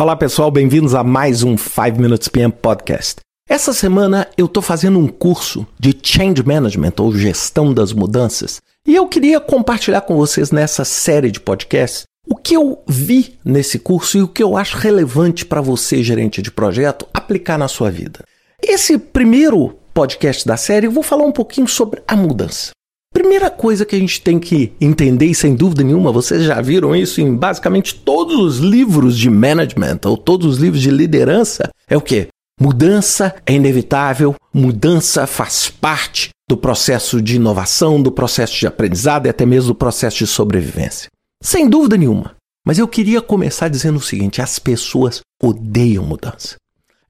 Olá pessoal, bem-vindos a mais um 5 Minutes PM Podcast. Essa semana eu estou fazendo um curso de Change Management ou Gestão das Mudanças e eu queria compartilhar com vocês nessa série de podcasts o que eu vi nesse curso e o que eu acho relevante para você, gerente de projeto, aplicar na sua vida. Esse primeiro podcast da série eu vou falar um pouquinho sobre a mudança. Primeira coisa que a gente tem que entender, e sem dúvida nenhuma, vocês já viram isso em basicamente todos os livros de management ou todos os livros de liderança, é o que? Mudança é inevitável, mudança faz parte do processo de inovação, do processo de aprendizado e até mesmo do processo de sobrevivência. Sem dúvida nenhuma. Mas eu queria começar dizendo o seguinte: as pessoas odeiam mudança.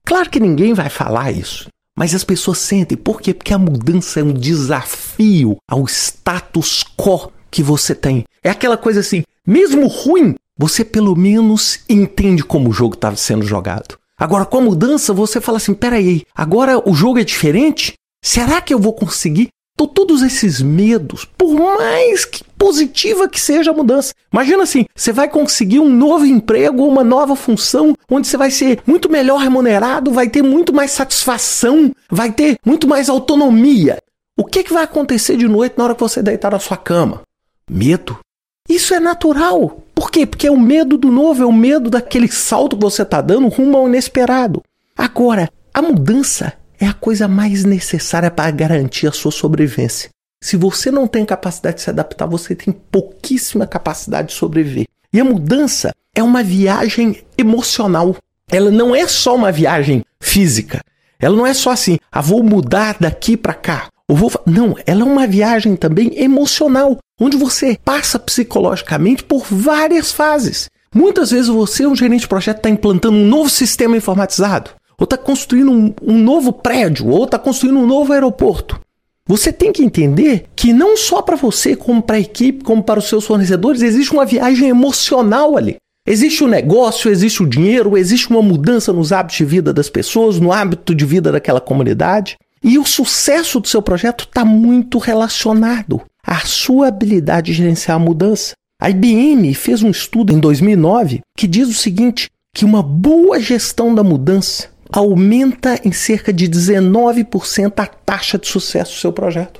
Claro que ninguém vai falar isso. Mas as pessoas sentem. Por quê? Porque a mudança é um desafio ao status quo que você tem. É aquela coisa assim, mesmo ruim, você pelo menos entende como o jogo estava sendo jogado. Agora, com a mudança, você fala assim: peraí, agora o jogo é diferente? Será que eu vou conseguir? Então, todos esses medos, por mais que positiva que seja a mudança. Imagina assim, você vai conseguir um novo emprego, uma nova função, onde você vai ser muito melhor remunerado, vai ter muito mais satisfação, vai ter muito mais autonomia. O que, que vai acontecer de noite na hora que você deitar na sua cama? Medo. Isso é natural. Por quê? Porque é o medo do novo, é o medo daquele salto que você está dando rumo ao inesperado. Agora, a mudança é a coisa mais necessária para garantir a sua sobrevivência. Se você não tem capacidade de se adaptar, você tem pouquíssima capacidade de sobreviver. E a mudança é uma viagem emocional. Ela não é só uma viagem física. Ela não é só assim, ah, vou mudar daqui para cá. Ou vou... Não, ela é uma viagem também emocional, onde você passa psicologicamente por várias fases. Muitas vezes você, um gerente de projeto, está implantando um novo sistema informatizado, ou está construindo um, um novo prédio, ou está construindo um novo aeroporto. Você tem que entender que não só para você, como para a equipe, como para os seus fornecedores, existe uma viagem emocional ali. Existe o negócio, existe o dinheiro, existe uma mudança nos hábitos de vida das pessoas, no hábito de vida daquela comunidade. E o sucesso do seu projeto está muito relacionado à sua habilidade de gerenciar a mudança. A IBM fez um estudo em 2009 que diz o seguinte: que uma boa gestão da mudança aumenta em cerca de 19% a taxa de sucesso do seu projeto.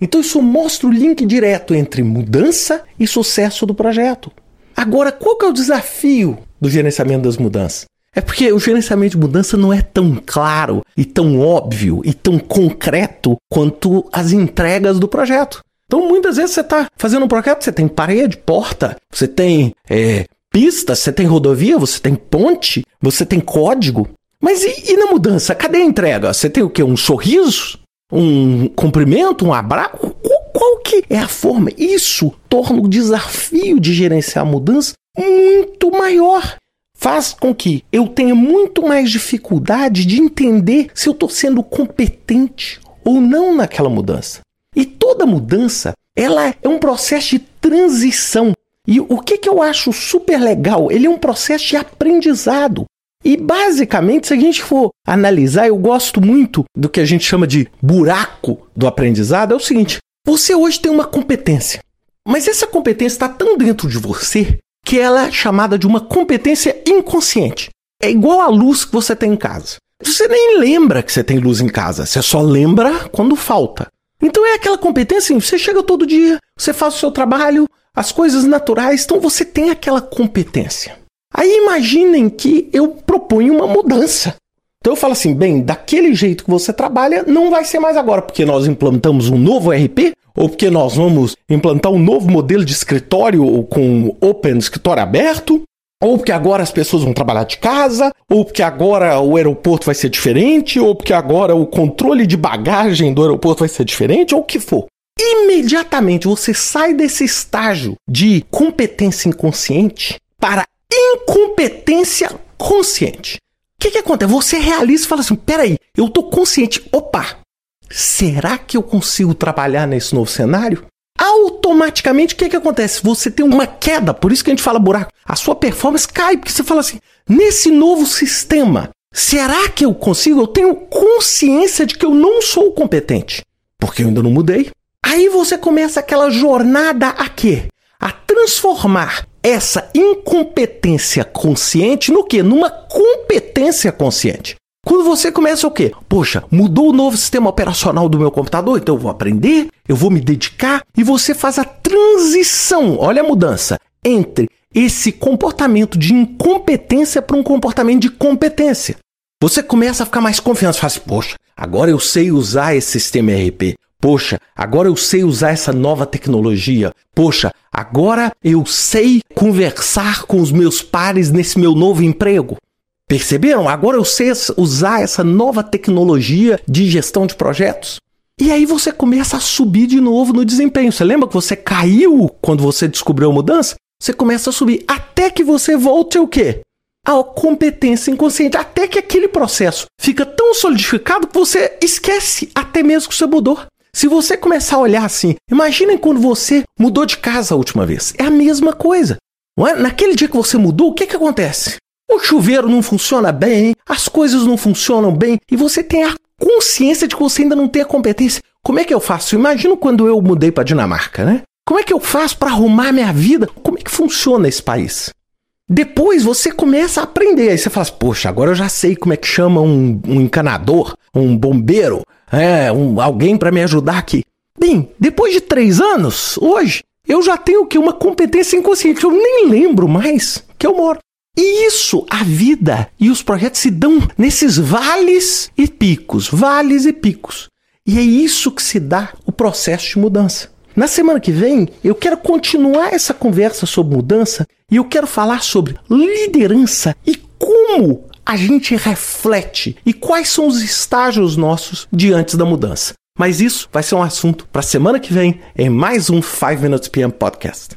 Então isso mostra o link direto entre mudança e sucesso do projeto. Agora, qual que é o desafio do gerenciamento das mudanças? É porque o gerenciamento de mudança não é tão claro e tão óbvio e tão concreto quanto as entregas do projeto. Então, muitas vezes você está fazendo um projeto, você tem parede, porta, você tem é, pista, você tem rodovia, você tem ponte, você tem código, mas e, e, na mudança? Cadê a entrega? Você tem o quê? Um sorriso? Um cumprimento? Um abraço? Qual, que é a forma? Isso torna o desafio de gerenciar a mudança muito maior. Faz com que eu tenha muito mais dificuldade de entender se eu estou sendo competente ou não naquela mudança. E toda mudança, ela é um processo de transição. E o que, que eu acho super legal? Ele é um processo de aprendizado. E basicamente, se a gente for analisar, eu gosto muito do que a gente chama de buraco do aprendizado. É o seguinte: você hoje tem uma competência, mas essa competência está tão dentro de você que ela é chamada de uma competência inconsciente. É igual a luz que você tem em casa. Você nem lembra que você tem luz em casa, você só lembra quando falta. Então é aquela competência, assim, você chega todo dia, você faz o seu trabalho, as coisas naturais, então você tem aquela competência. Aí imaginem que eu proponho uma mudança. Então eu falo assim, bem, daquele jeito que você trabalha, não vai ser mais agora, porque nós implantamos um novo RP, ou porque nós vamos implantar um novo modelo de escritório com open escritório aberto, ou porque agora as pessoas vão trabalhar de casa, ou porque agora o aeroporto vai ser diferente, ou porque agora o controle de bagagem do aeroporto vai ser diferente, ou o que for. Imediatamente você sai desse estágio de competência inconsciente para incompetência consciente. O que, que acontece? Você realiza e fala assim: peraí, eu tô consciente. Opa, será que eu consigo trabalhar nesse novo cenário? Automaticamente, o que, que acontece? Você tem uma queda, por isso que a gente fala buraco. A sua performance cai, porque você fala assim: nesse novo sistema, será que eu consigo? Eu tenho consciência de que eu não sou competente, porque eu ainda não mudei. Aí você começa aquela jornada a quê? A transformar essa incompetência consciente no que? Numa competência consciente. Quando você começa o quê? Poxa, mudou o novo sistema operacional do meu computador, então eu vou aprender, eu vou me dedicar e você faz a transição, olha a mudança, entre esse comportamento de incompetência para um comportamento de competência. Você começa a ficar mais confiante, fala assim, poxa, agora eu sei usar esse sistema ERP. Poxa, agora eu sei usar essa nova tecnologia. Poxa, agora eu sei conversar com os meus pares nesse meu novo emprego. Perceberam? Agora eu sei usar essa nova tecnologia de gestão de projetos. E aí você começa a subir de novo no desempenho. Você lembra que você caiu quando você descobriu a mudança? Você começa a subir até que você volte o quê? A competência inconsciente, até que aquele processo fica tão solidificado que você esquece até mesmo que você mudou. Se você começar a olhar assim, imaginem quando você mudou de casa a última vez. É a mesma coisa. É? Naquele dia que você mudou, o que, que acontece? O chuveiro não funciona bem, as coisas não funcionam bem e você tem a consciência de que você ainda não tem a competência. Como é que eu faço? Imagino quando eu mudei para Dinamarca, né? Como é que eu faço para arrumar minha vida? Como é que funciona esse país? Depois você começa a aprender. Aí você fala, assim, poxa, agora eu já sei como é que chama um, um encanador, um bombeiro, é, um, alguém para me ajudar aqui. Bem, depois de três anos, hoje, eu já tenho que uma competência inconsciente. Eu nem lembro mais que eu moro. E isso, a vida e os projetos se dão nesses vales e picos, vales e picos. E é isso que se dá o processo de mudança. Na semana que vem, eu quero continuar essa conversa sobre mudança e eu quero falar sobre liderança e como a gente reflete e quais são os estágios nossos diante da mudança. Mas isso vai ser um assunto para semana que vem em mais um 5 Minutes PM Podcast.